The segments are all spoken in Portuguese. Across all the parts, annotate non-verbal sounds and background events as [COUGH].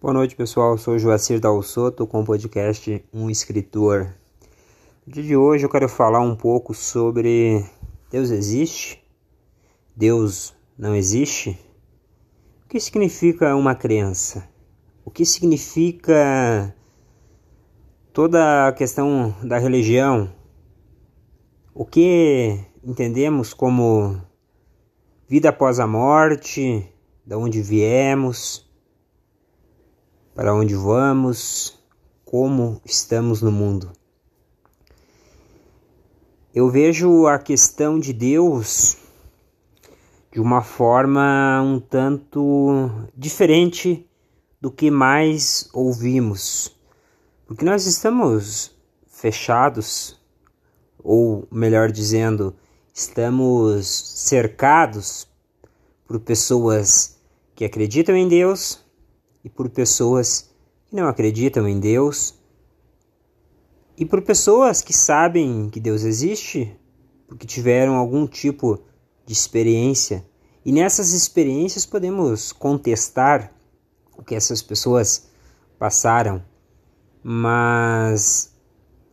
Boa noite, pessoal. Eu sou Joacir Dalsoto com o podcast Um Escritor. No dia de hoje eu quero falar um pouco sobre Deus existe? Deus não existe? O que significa uma crença? O que significa toda a questão da religião? O que entendemos como vida após a morte? De onde viemos? Para onde vamos, como estamos no mundo. Eu vejo a questão de Deus de uma forma um tanto diferente do que mais ouvimos, porque nós estamos fechados, ou melhor dizendo, estamos cercados por pessoas que acreditam em Deus e por pessoas que não acreditam em Deus e por pessoas que sabem que Deus existe porque tiveram algum tipo de experiência. E nessas experiências podemos contestar o que essas pessoas passaram, mas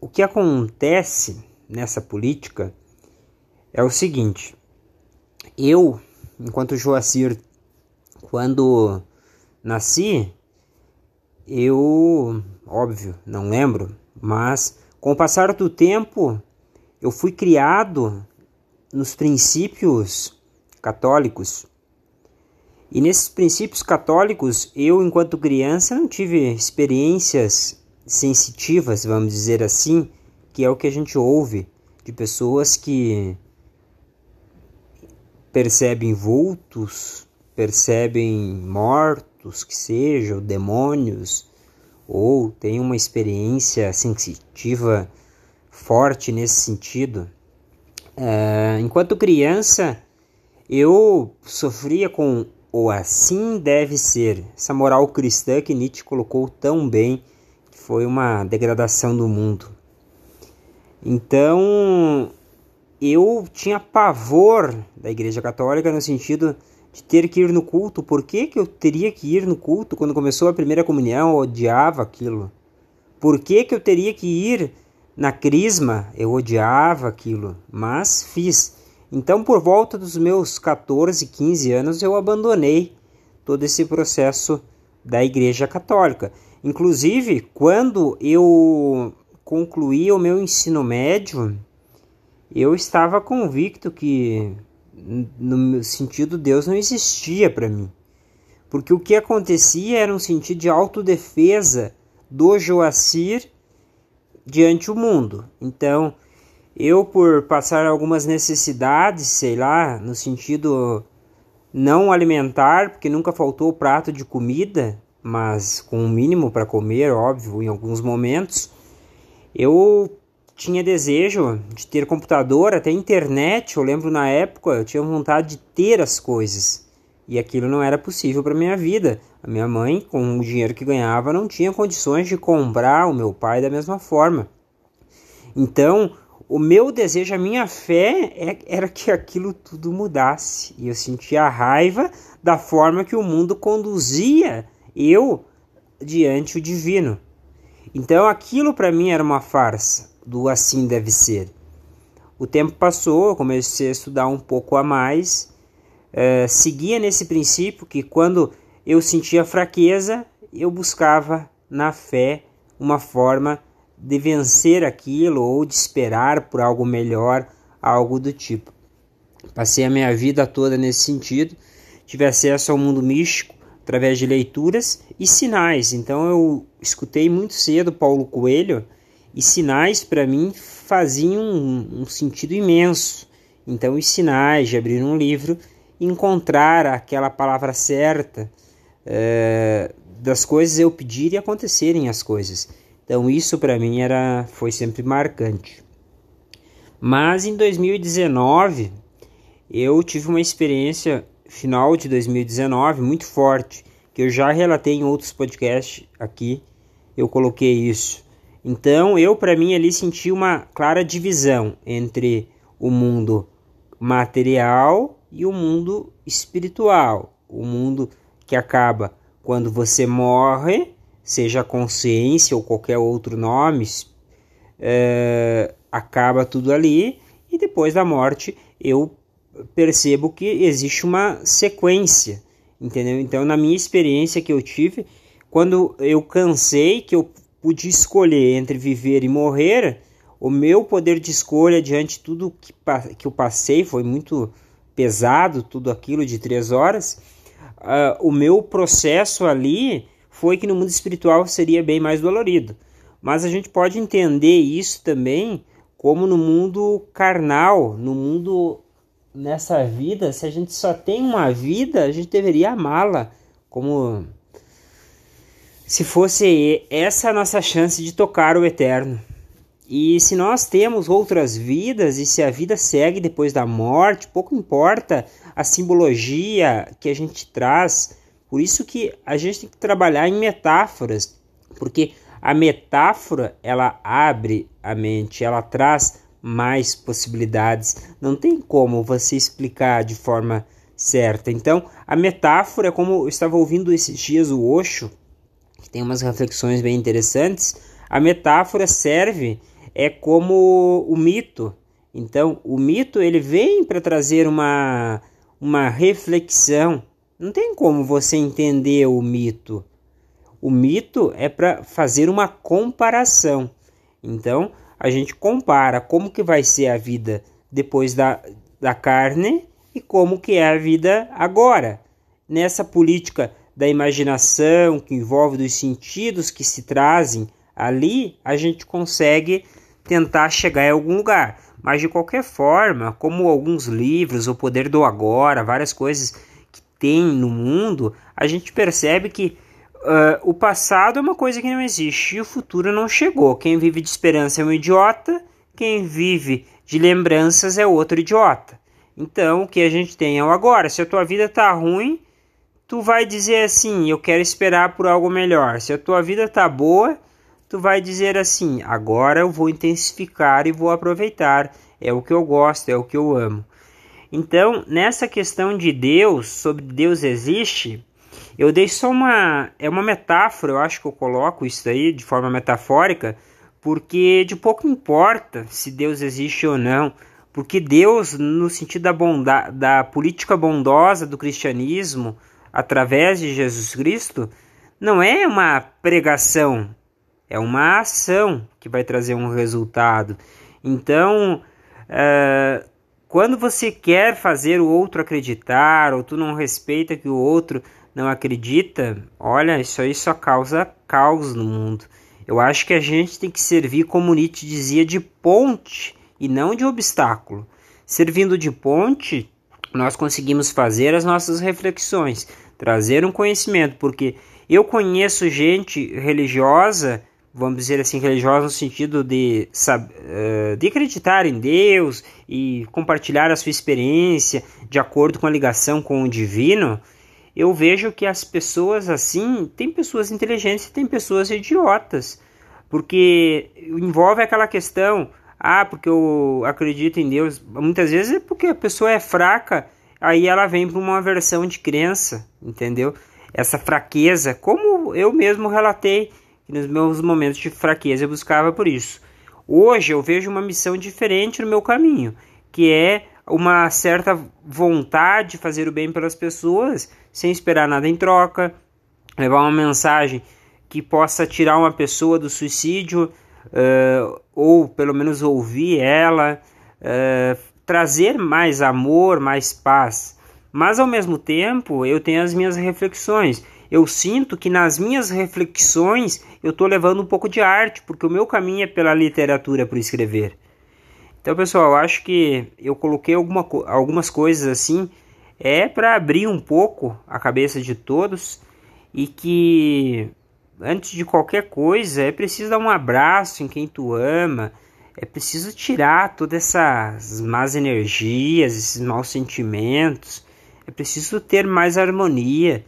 o que acontece nessa política é o seguinte: eu, enquanto Joacir, quando Nasci, eu, óbvio, não lembro, mas com o passar do tempo eu fui criado nos princípios católicos. E nesses princípios católicos, eu, enquanto criança, não tive experiências sensitivas, vamos dizer assim, que é o que a gente ouve de pessoas que percebem vultos, percebem mortos que sejam, demônios, ou tem uma experiência sensitiva forte nesse sentido. É, enquanto criança, eu sofria com o assim deve ser, essa moral cristã que Nietzsche colocou tão bem, que foi uma degradação do mundo. Então, eu tinha pavor da Igreja Católica no sentido de ter que ir no culto. Por que, que eu teria que ir no culto quando começou a primeira comunhão? Eu odiava aquilo. Por que, que eu teria que ir na crisma? Eu odiava aquilo, mas fiz. Então, por volta dos meus 14, 15 anos, eu abandonei todo esse processo da Igreja Católica. Inclusive, quando eu concluí o meu ensino médio, eu estava convicto que no sentido Deus não existia para mim. Porque o que acontecia era um sentido de autodefesa do Joacir diante o mundo. Então, eu por passar algumas necessidades, sei lá, no sentido não alimentar, porque nunca faltou prato de comida, mas com o um mínimo para comer, óbvio, em alguns momentos, eu tinha desejo de ter computador, até internet. Eu lembro na época eu tinha vontade de ter as coisas e aquilo não era possível para minha vida. A minha mãe, com o dinheiro que ganhava, não tinha condições de comprar o meu pai da mesma forma. Então, o meu desejo, a minha fé é, era que aquilo tudo mudasse. E eu sentia raiva da forma que o mundo conduzia eu diante o divino. Então aquilo para mim era uma farsa do assim deve ser. O tempo passou, eu comecei a estudar um pouco a mais, é, seguia nesse princípio que quando eu sentia fraqueza, eu buscava na fé uma forma de vencer aquilo ou de esperar por algo melhor, algo do tipo. Passei a minha vida toda nesse sentido, tive acesso ao mundo místico através de leituras e sinais. Então eu escutei muito cedo Paulo Coelho e sinais para mim faziam um, um, sentido imenso. Então, os sinais de abrir um livro, encontrar aquela palavra certa é, das coisas eu pedir e acontecerem as coisas. Então, isso para mim era foi sempre marcante. Mas em 2019 eu tive uma experiência final de 2019 muito forte que eu já relatei em outros podcasts aqui. Eu coloquei isso então, eu para mim ali senti uma clara divisão entre o mundo material e o mundo espiritual, o mundo que acaba quando você morre, seja consciência ou qualquer outro nome, é, acaba tudo ali e depois da morte eu percebo que existe uma sequência, entendeu? Então, na minha experiência que eu tive, quando eu cansei, que eu pude escolher entre viver e morrer, o meu poder de escolha diante de tudo que, que eu passei foi muito pesado, tudo aquilo de três horas. Uh, o meu processo ali foi que no mundo espiritual seria bem mais dolorido. Mas a gente pode entender isso também como no mundo carnal, no mundo nessa vida, se a gente só tem uma vida, a gente deveria amá-la como se fosse essa a nossa chance de tocar o eterno. E se nós temos outras vidas e se a vida segue depois da morte, pouco importa a simbologia que a gente traz. Por isso que a gente tem que trabalhar em metáforas, porque a metáfora, ela abre a mente, ela traz mais possibilidades. Não tem como você explicar de forma certa. Então, a metáfora, como eu estava ouvindo esses dias o Osho, que tem umas reflexões bem interessantes, a metáfora serve é como o mito. Então, o mito ele vem para trazer uma uma reflexão. Não tem como você entender o mito o mito é para fazer uma comparação. Então, a gente compara como que vai ser a vida depois da, da carne e como que é a vida agora. Nessa política da imaginação que envolve dos sentidos que se trazem ali, a gente consegue tentar chegar em algum lugar. Mas de qualquer forma, como alguns livros, O Poder do Agora, várias coisas que tem no mundo, a gente percebe que Uh, o passado é uma coisa que não existe e o futuro não chegou. Quem vive de esperança é um idiota, quem vive de lembranças é outro idiota. Então, o que a gente tem é o agora. Se a tua vida tá ruim, tu vai dizer assim: eu quero esperar por algo melhor. Se a tua vida tá boa, tu vai dizer assim: agora eu vou intensificar e vou aproveitar. É o que eu gosto, é o que eu amo. Então, nessa questão de Deus, sobre Deus existe, eu dei só uma. É uma metáfora, eu acho que eu coloco isso aí de forma metafórica, porque de pouco importa se Deus existe ou não. Porque Deus, no sentido da, bondade, da política bondosa do cristianismo, através de Jesus Cristo, não é uma pregação, é uma ação que vai trazer um resultado. Então, uh, quando você quer fazer o outro acreditar, ou tu não respeita que o outro não acredita, olha, isso aí só causa caos no mundo. Eu acho que a gente tem que servir, como Nietzsche dizia, de ponte e não de obstáculo. Servindo de ponte, nós conseguimos fazer as nossas reflexões, trazer um conhecimento, porque eu conheço gente religiosa, vamos dizer assim, religiosa no sentido de, eh, de acreditar em Deus e compartilhar a sua experiência de acordo com a ligação com o divino eu vejo que as pessoas assim, tem pessoas inteligentes e tem pessoas idiotas, porque envolve aquela questão, ah, porque eu acredito em Deus, muitas vezes é porque a pessoa é fraca, aí ela vem para uma versão de crença, entendeu? Essa fraqueza, como eu mesmo relatei, que nos meus momentos de fraqueza eu buscava por isso. Hoje eu vejo uma missão diferente no meu caminho, que é uma certa vontade de fazer o bem pelas pessoas sem esperar nada em troca, levar uma mensagem que possa tirar uma pessoa do suicídio uh, ou pelo menos ouvir ela, uh, trazer mais amor, mais paz. Mas ao mesmo tempo eu tenho as minhas reflexões. Eu sinto que nas minhas reflexões eu estou levando um pouco de arte, porque o meu caminho é pela literatura, por escrever. Então, pessoal, acho que eu coloquei alguma, algumas coisas assim é para abrir um pouco a cabeça de todos e que antes de qualquer coisa é preciso dar um abraço em quem tu ama, é preciso tirar todas essas más energias, esses maus sentimentos, é preciso ter mais harmonia.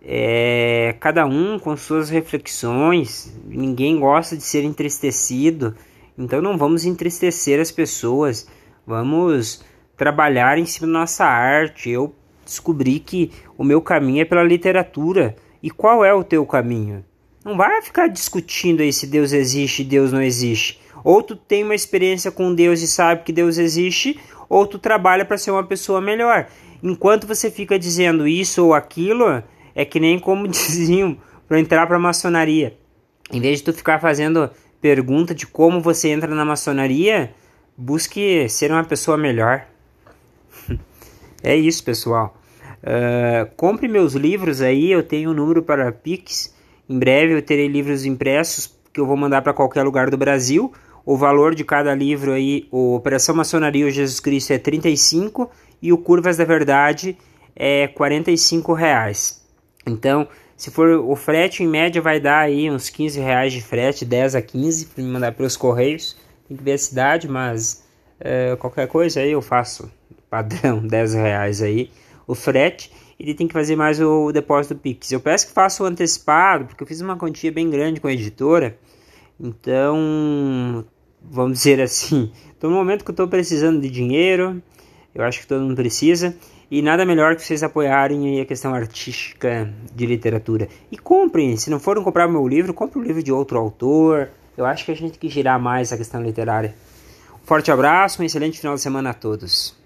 É, cada um com suas reflexões, ninguém gosta de ser entristecido. Então não vamos entristecer as pessoas, vamos trabalhar em cima da nossa arte. Eu descobri que o meu caminho é pela literatura E qual é o teu caminho? Não vai ficar discutindo aí se Deus existe e Deus não existe. Ou tu tem uma experiência com Deus e sabe que Deus existe, ou tu trabalha para ser uma pessoa melhor. Enquanto você fica dizendo isso ou aquilo, é que nem como [LAUGHS] diziam para entrar para maçonaria. Em vez de tu ficar fazendo pergunta de como você entra na maçonaria, busque ser uma pessoa melhor. [LAUGHS] é isso, pessoal. Uh, compre meus livros aí, eu tenho um número para Pix. Em breve eu terei livros impressos que eu vou mandar para qualquer lugar do Brasil. O valor de cada livro aí, o Operação Maçonaria Jesus Cristo é 35 e o Curvas da Verdade é 45 reais. Então, se for o frete, em média vai dar aí uns 15 reais de frete, 10 a 15 para me mandar pelos correios. Tem que ver a cidade, mas é, qualquer coisa aí eu faço padrão [LAUGHS] 10 reais aí o frete. Ele tem que fazer mais o depósito Pix. Eu peço que faça o antecipado, porque eu fiz uma quantia bem grande com a editora. Então, vamos dizer assim, [LAUGHS] estou no momento que eu estou precisando de dinheiro. Eu acho que todo mundo precisa. E nada melhor que vocês apoiarem a questão artística de literatura. E comprem, se não forem comprar meu livro, compre o livro de outro autor. Eu acho que a gente tem que girar mais a questão literária. Um forte abraço, um excelente final de semana a todos.